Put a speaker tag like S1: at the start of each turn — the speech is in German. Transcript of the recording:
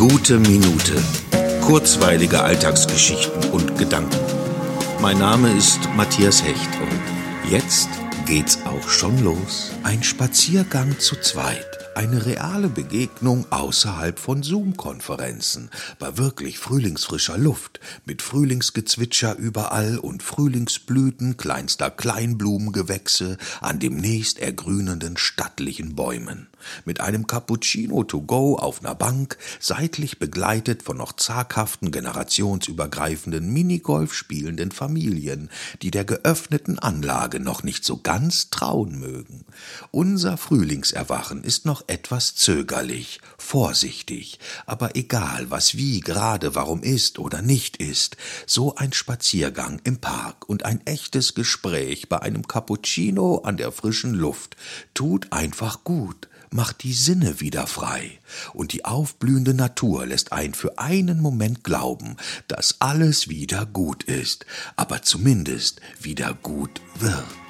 S1: Gute Minute. Kurzweilige Alltagsgeschichten und Gedanken. Mein Name ist Matthias Hecht und jetzt geht's auch schon los. Ein Spaziergang zu zweit. Eine reale Begegnung außerhalb von Zoom-Konferenzen, bei wirklich frühlingsfrischer Luft, mit Frühlingsgezwitscher überall und Frühlingsblüten kleinster Kleinblumengewächse an demnächst ergrünenden stattlichen Bäumen mit einem Cappuccino to go auf ner Bank, seitlich begleitet von noch zaghaften, generationsübergreifenden Minigolf spielenden Familien, die der geöffneten Anlage noch nicht so ganz trauen mögen. Unser Frühlingserwachen ist noch etwas zögerlich, vorsichtig, aber egal, was wie gerade warum ist oder nicht ist, so ein Spaziergang im Park und ein echtes Gespräch bei einem Cappuccino an der frischen Luft tut einfach gut macht die Sinne wieder frei, und die aufblühende Natur lässt ein für einen Moment glauben, dass alles wieder gut ist, aber zumindest wieder gut wird.